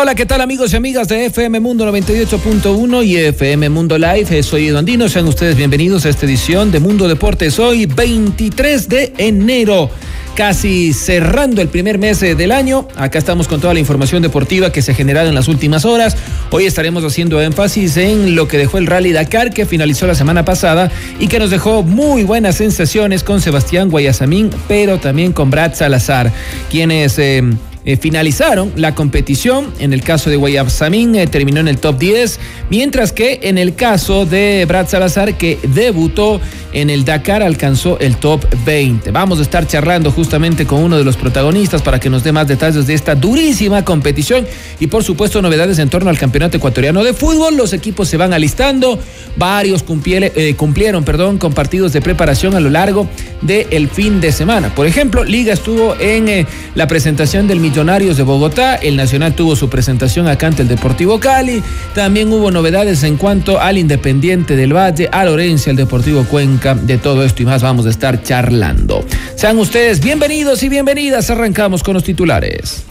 Hola, ¿qué tal amigos y amigas de FM Mundo 98.1 y FM Mundo Live? Eh, Soy Edu Andino, sean ustedes bienvenidos a esta edición de Mundo Deportes. Hoy 23 de enero, casi cerrando el primer mes eh, del año. Acá estamos con toda la información deportiva que se ha generado en las últimas horas. Hoy estaremos haciendo énfasis en lo que dejó el Rally Dakar que finalizó la semana pasada y que nos dejó muy buenas sensaciones con Sebastián Guayasamín, pero también con Brad Salazar, quienes... Eh, eh, finalizaron la competición. En el caso de Guayasamín eh, terminó en el top 10, mientras que en el caso de Brad Salazar, que debutó en el Dakar, alcanzó el top 20. Vamos a estar charlando justamente con uno de los protagonistas para que nos dé más detalles de esta durísima competición y por supuesto novedades en torno al Campeonato Ecuatoriano de Fútbol. Los equipos se van alistando, varios eh, cumplieron perdón, con partidos de preparación a lo largo del fin de semana. Por ejemplo, Liga estuvo en eh, la presentación del De Bogotá, el Nacional tuvo su presentación acá ante el Deportivo Cali, también hubo novedades en cuanto al Independiente del Valle, a Lorencia, el Deportivo Cuenca, de todo esto y más vamos a estar charlando. Sean ustedes bienvenidos y bienvenidas, arrancamos con los titulares.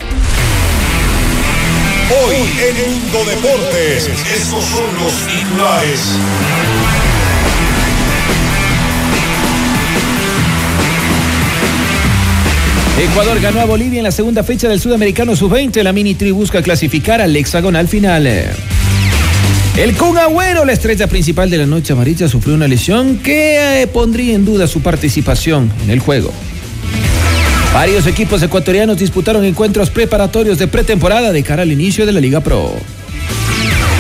Hoy en Mundo Deportes, estos son los titulares. Ecuador ganó a Bolivia en la segunda fecha del Sudamericano Sub-20. La Mini Tri busca clasificar al hexagonal final. El Kun Agüero, la estrella principal de la noche amarilla, sufrió una lesión que eh, pondría en duda su participación en el juego. Varios equipos ecuatorianos disputaron encuentros preparatorios de pretemporada de cara al inicio de la Liga Pro.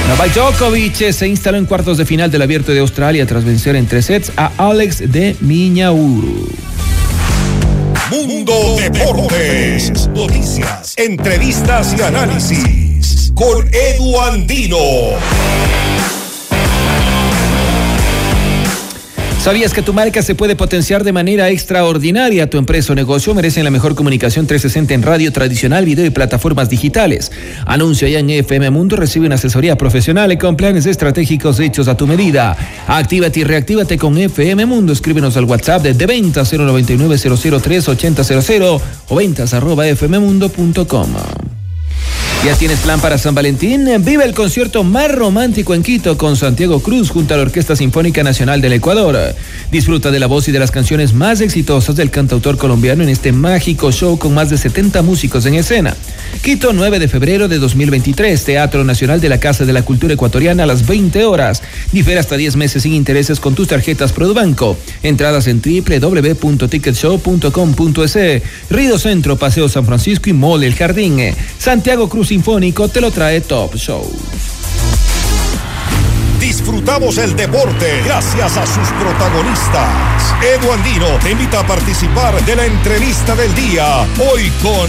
Novak Djokovic se instaló en cuartos de final del Abierto de Australia tras vencer en tres sets a Alex de Miñauru. Mundo Deportes. Noticias, entrevistas y análisis. Con Edu Andino. ¿Sabías que tu marca se puede potenciar de manera extraordinaria? Tu empresa o negocio merecen la mejor comunicación 360 en radio tradicional, video y plataformas digitales. Anuncia ya en FM Mundo, recibe una asesoría profesional y con planes estratégicos hechos a tu medida. Actívate y reactívate con FM Mundo. Escríbenos al WhatsApp de, de ventas 099 003 8000 o ventas arroba fmmundo.com. ¿Ya tienes plan para San Valentín? Vive el concierto más romántico en Quito con Santiago Cruz junto a la Orquesta Sinfónica Nacional del Ecuador. Disfruta de la voz y de las canciones más exitosas del cantautor colombiano en este mágico show con más de 70 músicos en escena. Quito, 9 de febrero de 2023, Teatro Nacional de la Casa de la Cultura Ecuatoriana a las 20 horas. Difere hasta 10 meses sin intereses con tus tarjetas Produbanco. Entradas en www.ticketshow.com.es. Río Centro, Paseo San Francisco y Mole El Jardín. Santiago Cruz Sinfónico te lo trae Top Show. Disfrutamos el deporte gracias a sus protagonistas. Edu Andino te invita a participar de la entrevista del día. Hoy con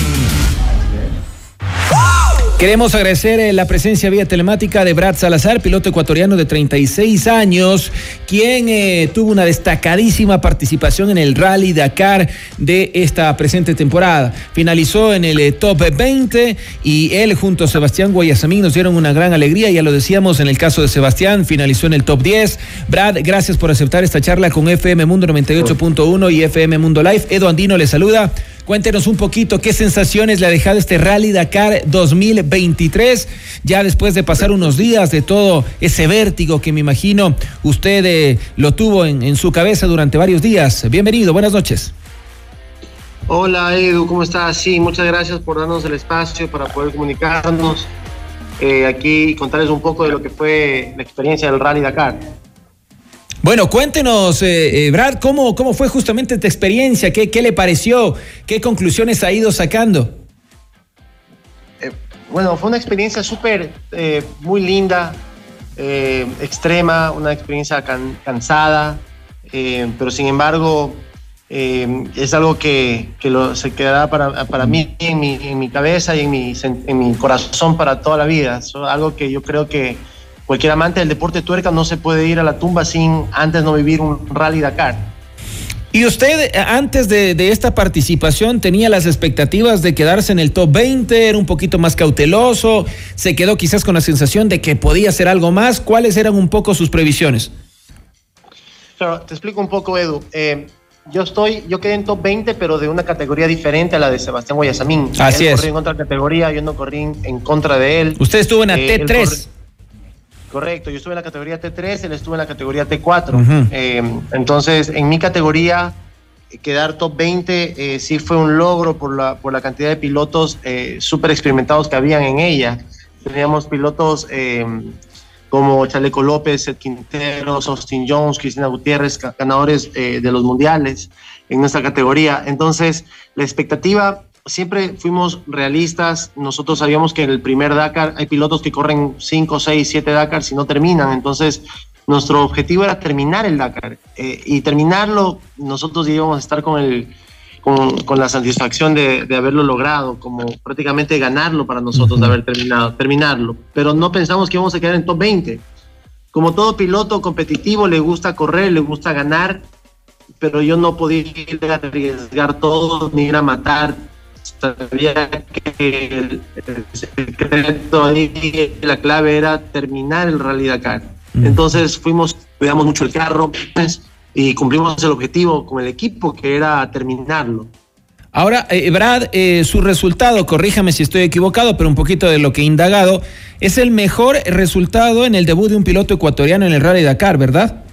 Queremos agradecer eh, la presencia vía telemática de Brad Salazar, piloto ecuatoriano de 36 años, quien eh, tuvo una destacadísima participación en el Rally Dakar de esta presente temporada. Finalizó en el eh, top 20 y él junto a Sebastián Guayasamín nos dieron una gran alegría, ya lo decíamos en el caso de Sebastián, finalizó en el top 10. Brad, gracias por aceptar esta charla con FM Mundo 98.1 y FM Mundo Live. Edo Andino le saluda. Cuéntenos un poquito qué sensaciones le ha dejado este Rally Dakar 2023, ya después de pasar unos días de todo ese vértigo que me imagino usted eh, lo tuvo en, en su cabeza durante varios días. Bienvenido, buenas noches. Hola Edu, ¿cómo estás? Sí, muchas gracias por darnos el espacio para poder comunicarnos eh, aquí y contarles un poco de lo que fue la experiencia del Rally Dakar. Bueno, cuéntenos, eh, eh, Brad, ¿cómo, ¿cómo fue justamente esta experiencia? ¿Qué, ¿Qué le pareció? ¿Qué conclusiones ha ido sacando? Eh, bueno, fue una experiencia súper, muy linda, extrema, una experiencia cansada, pero sin embargo es algo que, que lo, se quedará para, para mí en mi, en mi, cabeza y en mi, en mi corazón para toda la vida. Algo que yo creo que cualquier amante del deporte tuerca no se puede ir a la tumba sin antes no vivir un rally Dakar. ¿Y usted antes de, esta participación tenía las expectativas de quedarse en el top 20? ¿Era un poquito más cauteloso? ¿Se quedó quizás con la sensación de que podía hacer algo más? ¿Cuáles eran un poco sus previsiones? Claro, te explico un poco, Edu. Eh, yo estoy, yo quedé en top 20, pero de una categoría diferente a la de Sebastián Guayasamín. Así él es. Corrí en otra categoría, yo no corrí en contra de él. Usted estuvo en la eh, T3. Correcto, yo estuve en la categoría T3, él estuvo en la categoría T4. Eh, entonces, en mi categoría, quedar top 20 eh, sí fue un logro por la, por la cantidad de pilotos eh, súper experimentados que habían en ella. Teníamos pilotos como Chaleco López, Ed Quinteros, Austin Jones, Cristina Gutiérrez, ganadores de los mundiales en nuestra categoría. Entonces, la expectativa siempre fuimos realistas. Nosotros sabíamos que en el primer Dakar hay pilotos que corren 5, 6, 7 Dakar si no terminan. Entonces, nuestro objetivo era terminar el Dakar. Eh, y terminarlo, nosotros íbamos a estar con, el, con, la satisfacción de, haberlo logrado, como prácticamente ganarlo para nosotros, de haber terminado, terminarlo. Pero no pensamos que íbamos a quedar en top 20. Como todo piloto competitivo, le gusta correr, le gusta ganar, pero yo no podía ir a arriesgar todo ni ir a matar sabía que el, secreto ahí, la clave era terminar el Rally Dakar. Mm. Entonces fuimos, cuidamos mucho el carro pues, y cumplimos el objetivo con el equipo que era terminarlo. Ahora, eh, Brad, eh, su resultado, corríjame si estoy equivocado, pero un poquito de lo que he indagado, es el mejor resultado en el debut de un piloto ecuatoriano en el Rally Dakar, ¿verdad?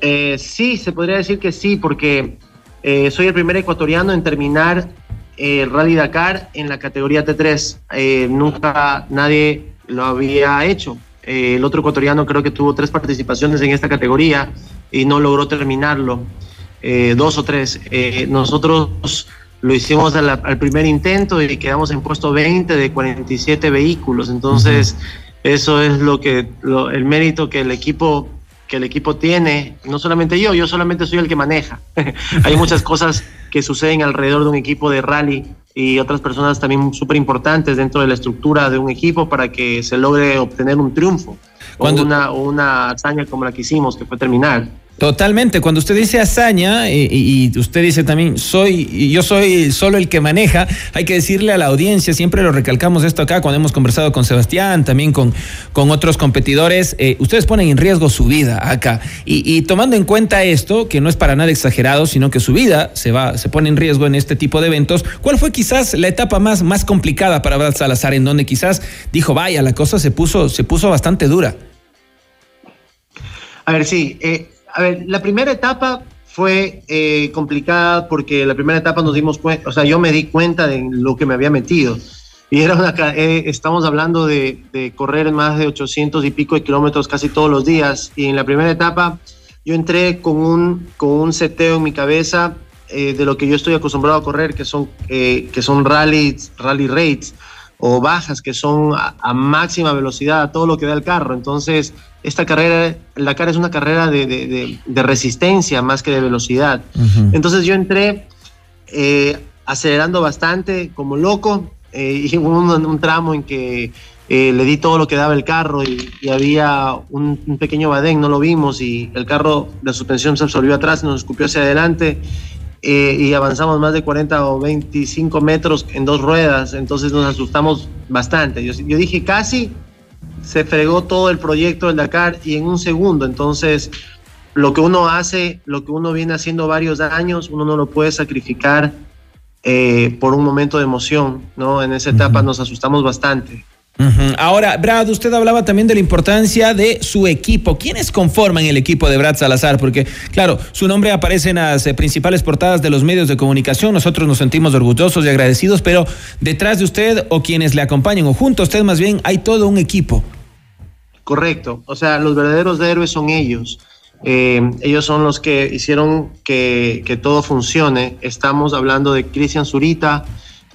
Eh, sí, se podría decir que sí, porque soy el primer ecuatoriano en terminar el Rally Dakar en la categoría T3. Eh, nunca nadie lo había hecho. Eh, el otro ecuatoriano creo que tuvo tres participaciones en esta categoría y no logró terminarlo, eh, dos o tres. nosotros lo hicimos al, primer intento y quedamos en puesto 20 de 47 vehículos. Entonces, eso es lo que el mérito que el equipo que el equipo tiene, no solamente yo, yo solamente soy el que maneja. Hay muchas cosas que suceden alrededor de un equipo de rally y otras personas también súper importantes dentro de la estructura de un equipo para que se logre obtener un triunfo o, una, o una hazaña como la que hicimos, que fue terminar. Totalmente. Cuando usted dice hazaña y, usted dice también soy, yo soy solo el que maneja, hay que decirle a la audiencia, siempre lo recalcamos esto acá cuando hemos conversado con Sebastián, también con, con otros competidores, eh, ustedes ponen en riesgo su vida acá. Y, tomando en cuenta esto, que no es para nada exagerado, sino que su vida se va, se pone en riesgo en este tipo de eventos, ¿cuál fue quizás la etapa más, más complicada para Brad Salazar, en donde quizás dijo, vaya, la cosa se puso, se puso bastante dura? A ver, sí. Eh, a ver, la primera etapa fue eh, complicada porque la primera etapa nos dimos cuenta, o sea, yo me di cuenta de lo que me había metido. Y era una, eh, estamos hablando de, correr más de 800 y pico de kilómetros casi todos los días. Y en la primera etapa yo entré con un, con un seteo en mi cabeza eh, de lo que yo estoy acostumbrado a correr, que son, que son rallies, rally rates o bajas que son a, máxima velocidad, a todo lo que da el carro. Entonces, esta carrera, la carrera es una carrera de, resistencia más que de velocidad. Entonces yo entré eh, acelerando bastante como loco eh, y hubo un, tramo en que eh, le di todo lo que daba el carro y, había un, un, pequeño badén, no lo vimos y el carro, la suspensión se absorbió atrás, nos escupió hacia adelante eh, y avanzamos más de 40 o 25 metros en dos ruedas, entonces nos asustamos bastante. Yo, dije casi se fregó todo el proyecto del Dakar y en un segundo, entonces lo que uno hace, lo que uno viene haciendo varios años, uno no lo puede sacrificar eh, por un momento de emoción, ¿no? En esa etapa nos asustamos bastante. Ahora, Brad, usted hablaba también de la importancia de su equipo. ¿Quiénes conforman el equipo de Brad Salazar? Porque, claro, su nombre aparece en las eh, principales portadas de los medios de comunicación. Nosotros nos sentimos orgullosos y agradecidos, pero detrás de usted o quienes le acompañan o junto a usted más bien hay todo un equipo. Correcto. O sea, los verdaderos héroes son ellos. Eh, ellos son los que hicieron que, que, todo funcione. Estamos hablando de Cristian Zurita,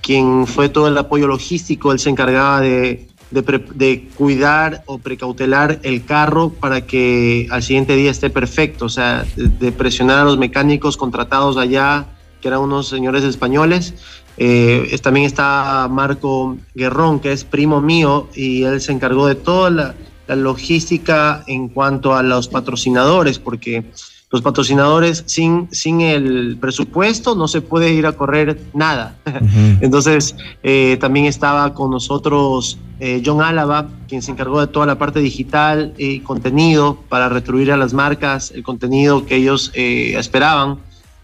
quien fue todo el apoyo logístico, él se encargaba de, de, de, cuidar o precautelar el carro para que al siguiente día esté perfecto, o sea, de, presionar a los mecánicos contratados allá, que eran unos señores españoles. Eh, también está Marco Guerrón, que es primo mío, y él se encargó de toda la logística en cuanto a los patrocinadores, porque los patrocinadores sin, sin el presupuesto no se puede ir a correr nada. Uh -huh. Entonces, eh, también estaba con nosotros eh, John Álava, quien se encargó de toda la parte digital y contenido para retribuir a las marcas el contenido que ellos eh, esperaban.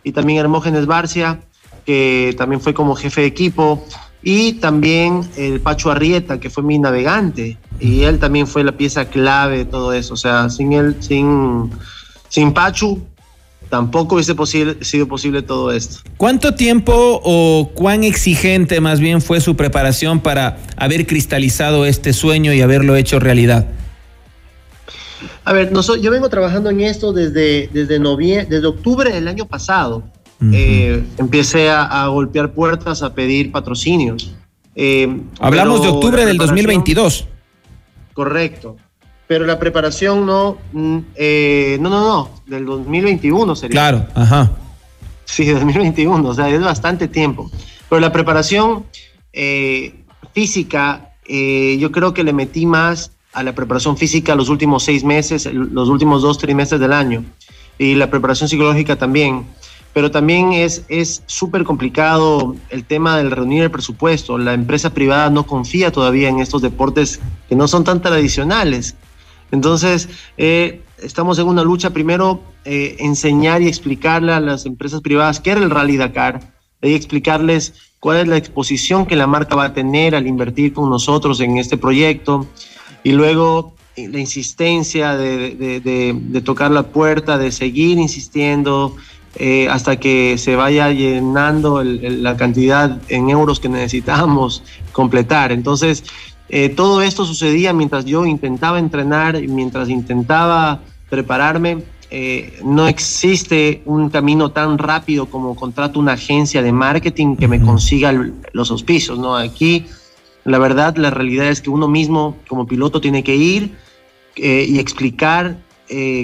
Y también Hermógenes Barcia, que también fue como jefe de equipo. Y también el Pacho Arrieta, que fue mi navegante. Y él también fue la pieza clave de todo eso. O sea, sin él, sin sin Pachu, tampoco hubiese posible, sido posible todo esto. ¿Cuánto tiempo o cuán exigente más bien fue su preparación para haber cristalizado este sueño y haberlo hecho realidad? A ver, no soy, yo vengo trabajando en esto desde, desde, noviembre, desde octubre del año pasado. Uh -huh. eh, empecé a, a, golpear puertas, a pedir patrocinios. Eh, Hablamos de octubre del 2022. Correcto pero la preparación no, eh, no, no, no, del 2021 sería. Claro, ajá. Sí, 2021, o sea, es bastante tiempo. Pero la preparación eh, física, eh, yo creo que le metí más a la preparación física los últimos seis meses, los últimos dos trimestres del año, y la preparación psicológica también. Pero también es súper complicado el tema del reunir el presupuesto. La empresa privada no confía todavía en estos deportes que no son tan tradicionales. Entonces, eh, estamos en una lucha, primero, eh, enseñar y explicarle a las empresas privadas qué era el Rally Dakar, y explicarles cuál es la exposición que la marca va a tener al invertir con nosotros en este proyecto, y luego la insistencia de, tocar la puerta, de seguir insistiendo, eh, hasta que se vaya llenando el, la cantidad en euros que necesitamos completar. Entonces, eh, todo esto sucedía mientras yo intentaba entrenar, mientras intentaba prepararme. Eh, no existe un camino tan rápido como contrato una agencia de marketing que me consiga los auspicios. ¿no? Aquí, la verdad, la realidad es que uno mismo como piloto tiene que ir eh, y explicar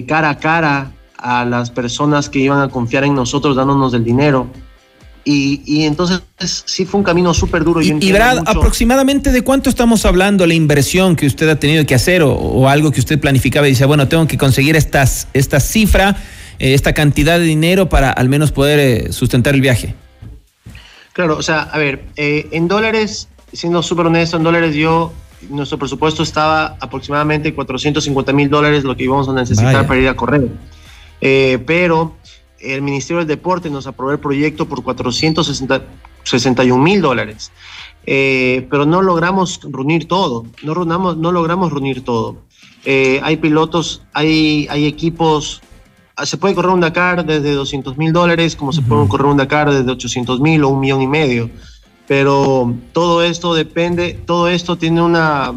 cara a cara a las personas que iban a confiar en nosotros dándonos el dinero y, y, entonces sí fue un camino súper duro. Y, y Brad, mucho... aproximadamente de cuánto estamos hablando la inversión que usted ha tenido que hacer o, o algo que usted planificaba y dice, bueno, tengo que conseguir estas, esta cifra, eh, esta cantidad de dinero para al menos poder eh, sustentar el viaje. Claro, o sea, a ver, eh, en dólares, siendo súper honesto, en dólares yo, nuestro presupuesto estaba aproximadamente 450 mil dólares, lo que íbamos a necesitar Vaya. para ir a correr. Pero el Ministerio del Deporte nos aprobó el proyecto por 461 mil dólares, eh, pero no logramos reunir todo, no, reunamos, no logramos reunir todo. Eh, hay pilotos, hay, hay equipos, se puede correr un Dakar desde 200 mil dólares, como se puede correr un Dakar desde 800 mil o un millón y medio, pero todo esto depende, todo esto tiene una,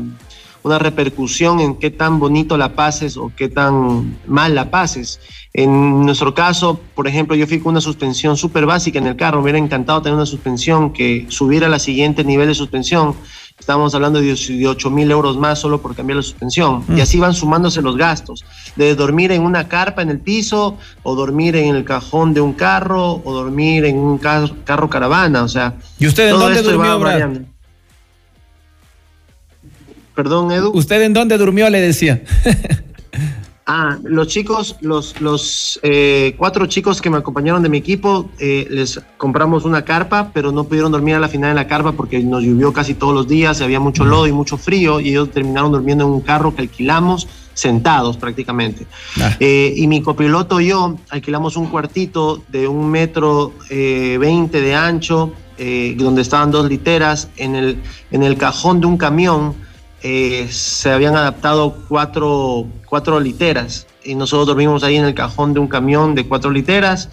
una repercusión en qué tan bonito la pases o qué tan mal la pases. En nuestro caso, por ejemplo, yo fui con una suspensión súper básica en el carro, me hubiera encantado tener una suspensión que subiera a la siguiente nivel de suspensión. Estábamos hablando de 18 mil euros más solo por cambiar la suspensión. Mm. Y así van sumándose los gastos. De dormir en una carpa en el piso, o dormir en el cajón de un carro, o dormir en un carro, carro caravana. O sea, ¿y usted en dónde durmió, Brad? Perdón, Edu. ¿Usted en dónde durmió? Le decía. Ah, los chicos, los, los eh, cuatro chicos que me acompañaron de mi equipo, eh, les compramos una carpa, pero no pudieron dormir a la final de la carpa porque nos llovió casi todos los días, había mucho lodo y mucho frío, y ellos terminaron durmiendo en un carro que alquilamos sentados prácticamente. Ah. Eh, y mi copiloto y yo alquilamos un cuartito de un metro eh, veinte de ancho, eh, donde estaban dos literas, en el, en el cajón de un camión eh, se habían adaptado cuatro, cuatro literas y nosotros dormimos ahí en el cajón de un camión de cuatro literas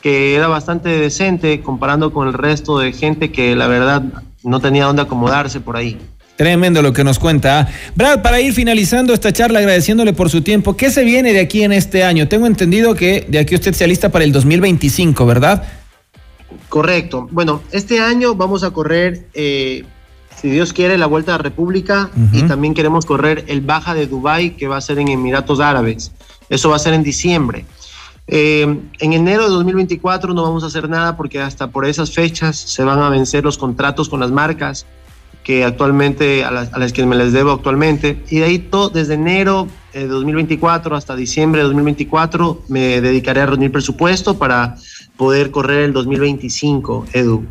que era bastante decente comparando con el resto de gente que la verdad no tenía dónde acomodarse por ahí. Tremendo lo que nos cuenta. Brad, para ir finalizando esta charla, agradeciéndole por su tiempo, ¿qué se viene de aquí en este año? Tengo entendido que de aquí usted se alista para el 2025, ¿verdad? Correcto. Bueno, este año vamos a correr, eh, si Dios quiere, la Vuelta a la República y también queremos correr el Baja de Dubái, que va a ser en Emiratos Árabes. Eso va a ser en diciembre. Eh, en enero de 2024 no vamos a hacer nada porque hasta por esas fechas se van a vencer los contratos con las marcas que actualmente, a las, que me les debo actualmente. Y de ahí todo, desde enero de 2024 hasta diciembre de 2024 me dedicaré a reunir presupuesto para poder correr el 2025, Edu.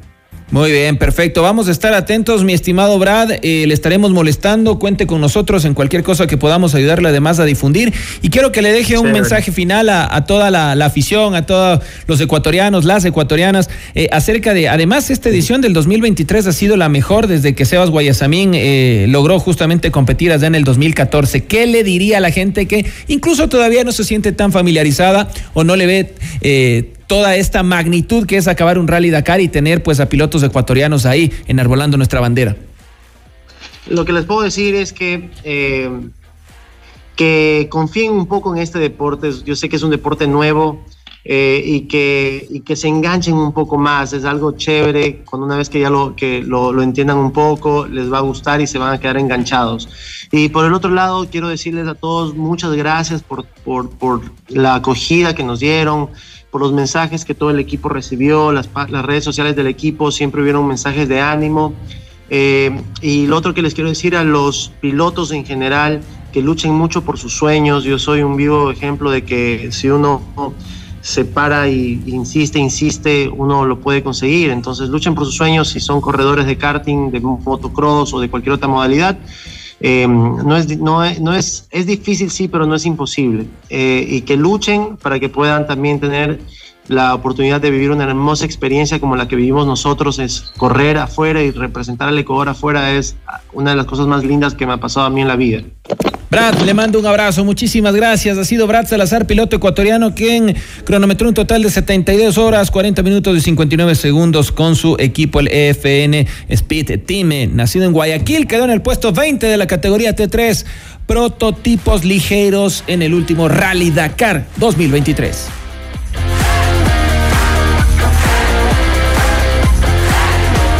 Muy bien, perfecto. Vamos a estar atentos, mi estimado Brad. Eh, le estaremos molestando. Cuente con nosotros en cualquier cosa que podamos ayudarle además a difundir. Y quiero que le deje un mensaje final a, toda la, afición, a todos los ecuatorianos, las ecuatorianas, eh, acerca de, además, esta edición del 2023 ha sido la mejor desde que Sebas Guayasamín eh, logró justamente competir allá en el 2014. ¿Qué le diría a la gente que incluso todavía no se siente tan familiarizada o no le ve toda esta magnitud que es acabar un rally Dakar y tener pues a pilotos ecuatorianos ahí enarbolando nuestra bandera? Lo que les puedo decir es que, eh, que confíen un poco en este deporte. Yo sé que es un deporte nuevo eh, y, que, y que se enganchen un poco más. Es algo chévere. Cuando una vez que ya lo, que lo, lo entiendan un poco, les va a gustar y se van a quedar enganchados. Y por el otro lado, quiero decirles a todos muchas gracias por, por, por la acogida que nos dieron por los mensajes que todo el equipo recibió, las, las redes sociales del equipo siempre hubieron mensajes de ánimo. Eh, y lo otro que les quiero decir a los pilotos en general, que luchen mucho por sus sueños. Yo soy un vivo ejemplo de que si uno se para y insiste, insiste, uno lo puede conseguir. Entonces luchen por sus sueños si son corredores de karting, de motocross o de cualquier otra modalidad. Eh, no, es, no, es, es difícil, sí, pero no es imposible. Eh, y que luchen para que puedan también tener la oportunidad de vivir una hermosa experiencia como la que vivimos nosotros, es correr afuera y representar al Ecuador afuera, es una de las cosas más lindas que me ha pasado a mí en la vida. Brad, le mando un abrazo, muchísimas gracias. Ha sido Brad Salazar, piloto ecuatoriano, quien cronometró un total de 72 horas, 40 minutos y 59 segundos con su equipo, el EFN Speed Team. Nacido en Guayaquil, quedó en el puesto 20 de la categoría T3, prototipos ligeros en el último Rally Dakar 2023.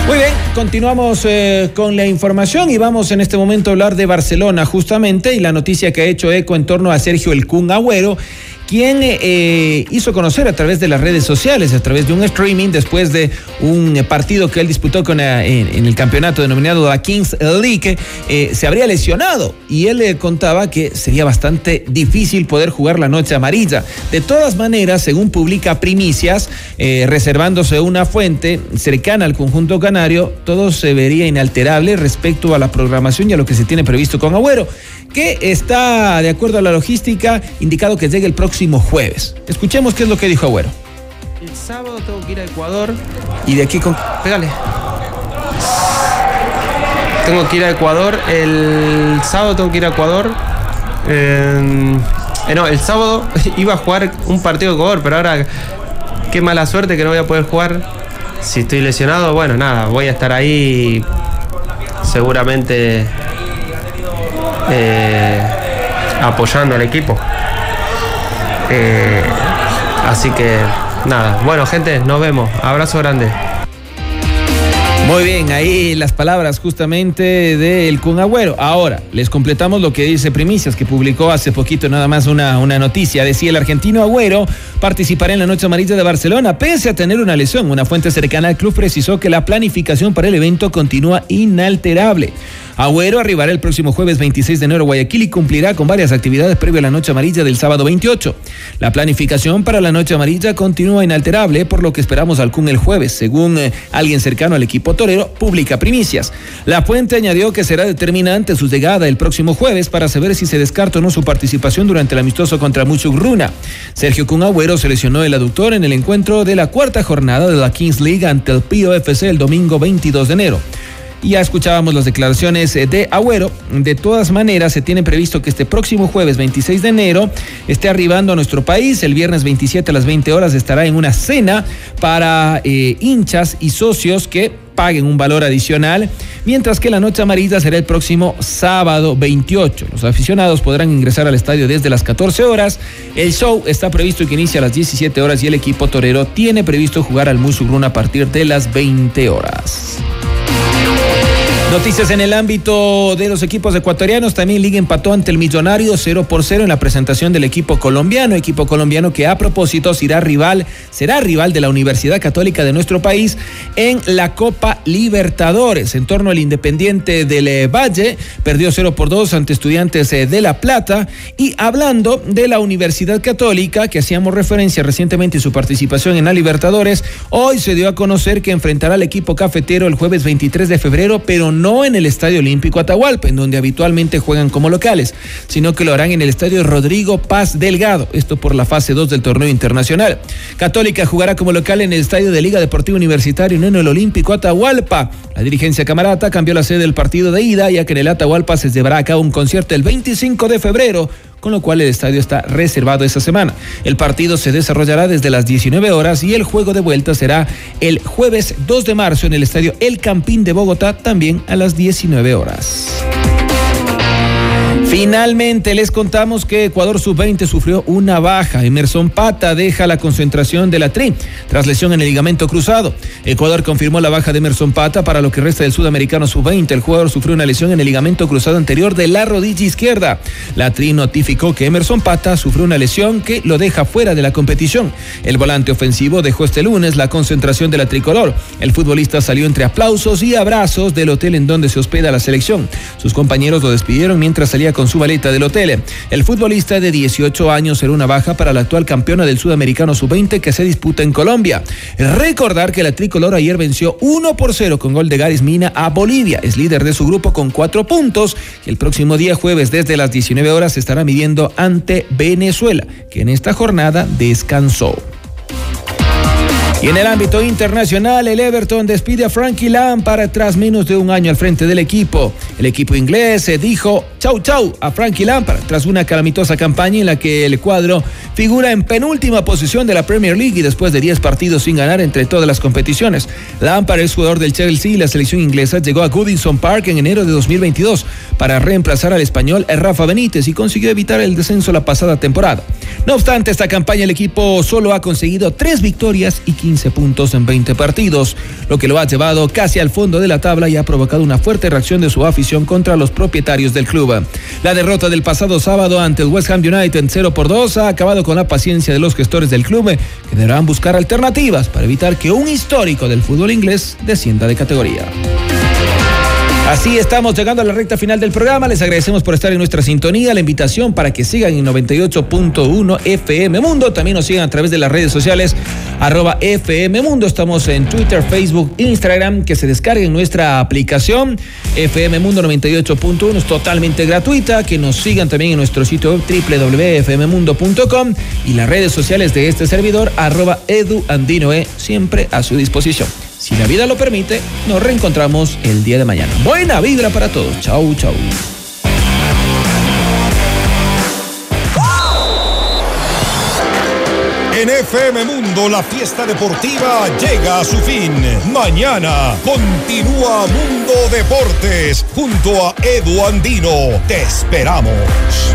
Muy bien, continuamos eh, con la información y vamos en este momento a hablar de Barcelona justamente y la noticia que ha hecho eco en torno a Sergio El Kun Agüero quien eh, hizo conocer a través de las redes sociales, a través de un streaming, después de un partido que él disputó con, eh, en, el campeonato denominado la Kings League, eh, se habría lesionado y él le contaba que sería bastante difícil poder jugar la noche amarilla. De todas maneras, según publica Primicias, reservándose una fuente cercana al conjunto canario, todo se vería inalterable respecto a la programación y a lo que se tiene previsto con Agüero que está, de acuerdo a la logística, indicado que llegue el próximo jueves. Escuchemos qué es lo que dijo Agüero. El sábado tengo que ir a Ecuador. Y de aquí con. Pégale. Tengo que ir a Ecuador. El sábado tengo que ir a Ecuador. Eh, no, el sábado iba a jugar un partido de Ecuador, pero ahora qué mala suerte que no voy a poder jugar. Si estoy lesionado, bueno, nada, voy a estar ahí seguramente eh, apoyando al equipo. Eh, así que nada, bueno gente, nos vemos. Abrazo grande. Muy bien, ahí las palabras justamente del Kun Agüero. Ahora, les completamos lo que dice Primicias, que publicó hace poquito nada más una, una noticia. Decía el argentino Agüero participará en la Noche Amarilla de Barcelona, pese a tener una lesión. Una fuente cercana al club precisó que la planificación para el evento continúa inalterable. Agüero arribará el próximo jueves 26 de enero a Guayaquil y cumplirá con varias actividades previo a la Noche Amarilla del sábado 28. La planificación para la Noche Amarilla continúa inalterable, por lo que esperamos al CUN el jueves, según eh, alguien cercano al equipo torero, publica primicias. La fuente añadió que será determinante su llegada el próximo jueves para saber si se descarta o no su participación durante el amistoso contra Runa. Sergio Kun Agüero seleccionó el aductor en el encuentro de la cuarta jornada de la Kings League ante el POFC el domingo 22 de enero. Ya escuchábamos las declaraciones eh, de Agüero. De todas maneras, se tiene previsto que este próximo jueves 26 de enero esté arribando a nuestro país. El viernes 27 a las 20 horas estará en una cena para eh, hinchas y socios que paguen un valor adicional mientras que la noche amarilla será el próximo sábado 28. Los aficionados podrán ingresar al estadio desde las 14 horas. El show está previsto que inicie a las 17 horas y el equipo torero tiene previsto jugar al Musugrun a partir de las 20 horas. Thank Noticias en el ámbito de los equipos ecuatorianos. También Liga empató ante el Millonario 0 por 0 en la presentación del equipo colombiano. Equipo colombiano que a propósito será rival, será rival de la Universidad Católica de nuestro país en la Copa Libertadores. En torno al Independiente del eh, Valle, perdió 0 por 2 ante Estudiantes eh, de La Plata. Y hablando de la Universidad Católica, que hacíamos referencia recientemente en su participación en la Libertadores, hoy se dio a conocer que enfrentará al equipo cafetero el jueves 23 de febrero, pero no en el Estadio Olímpico Atahualpa, en donde habitualmente juegan como locales, sino que lo harán en el Estadio Rodrigo Paz Delgado, esto por la fase 2 del torneo internacional. Católica jugará como local en el Estadio de Liga Deportiva Universitaria no en el Olímpico Atahualpa. La dirigencia camarata cambió la sede del partido de ida, ya que en el Atahualpa se llevará a cabo un concierto el 25 de febrero con lo cual el estadio está reservado esa semana. El partido se desarrollará desde las 19 horas y el juego de vuelta será el jueves 2 de marzo en el estadio El Campín de Bogotá, también a las 19 horas. Finalmente les contamos que Ecuador Sub-20 sufrió una baja. Emerson Pata deja la concentración de la TRI tras lesión en el ligamento cruzado. Ecuador confirmó la baja de Emerson Pata para lo que resta del sudamericano Sub-20. El jugador sufrió una lesión en el ligamento cruzado anterior de la rodilla izquierda. La TRI notificó que Emerson Pata sufrió una lesión que lo deja fuera de la competición. El volante ofensivo dejó este lunes la concentración de la tricolor. El futbolista salió entre aplausos y abrazos del hotel en donde se hospeda la selección. Sus compañeros lo despidieron mientras salía con su maleta del hotel. El futbolista de 18 años será una baja para la actual campeona del Sudamericano Sub-20 que se disputa en Colombia. Recordar que la tricolor ayer venció 1 por 0 con gol de Garis Mina a Bolivia. Es líder de su grupo con cuatro puntos. El próximo día jueves desde las 19 horas se estará midiendo ante Venezuela, que en esta jornada descansó. Y en el ámbito internacional, el Everton despide a Frankie Lampard tras menos de un año al frente del equipo. El equipo inglés se dijo chau chau a Frankie Lampard tras una calamitosa campaña en la que el cuadro figura en penúltima posición de la Premier League y después de 10 partidos sin ganar entre todas las competiciones. Lampard es jugador del Chelsea y la selección inglesa llegó a Goodison Park en enero de 2022 para reemplazar al español Rafa Benítez y consiguió evitar el descenso la pasada temporada. No obstante, esta campaña el equipo solo ha conseguido tres victorias y 15 puntos en 20 partidos, lo que lo ha llevado casi al fondo de la tabla y ha provocado una fuerte reacción de su afición contra los propietarios del club. La derrota del pasado sábado ante el West Ham United 0 por 2 ha acabado con la paciencia de los gestores del club, que deberán buscar alternativas para evitar que un histórico del fútbol inglés descienda de categoría. Así estamos llegando a la recta final del programa. Les agradecemos por estar en nuestra sintonía. La invitación para que sigan en 98.1 FM Mundo. También nos sigan a través de las redes sociales arroba FM Mundo. Estamos en Twitter, Facebook, Instagram. Que se descarguen nuestra aplicación FM Mundo 98.1. Es totalmente gratuita. Que nos sigan también en nuestro sitio web www.fmmundo.com y las redes sociales de este servidor arroba eduandinoe. Siempre a su disposición. Si la vida lo permite, nos reencontramos el día de mañana. Buena vibra para todos. Chau, chau. En FM Mundo la fiesta deportiva llega a su fin. Mañana continúa Mundo Deportes junto a Edu Andino. Te esperamos.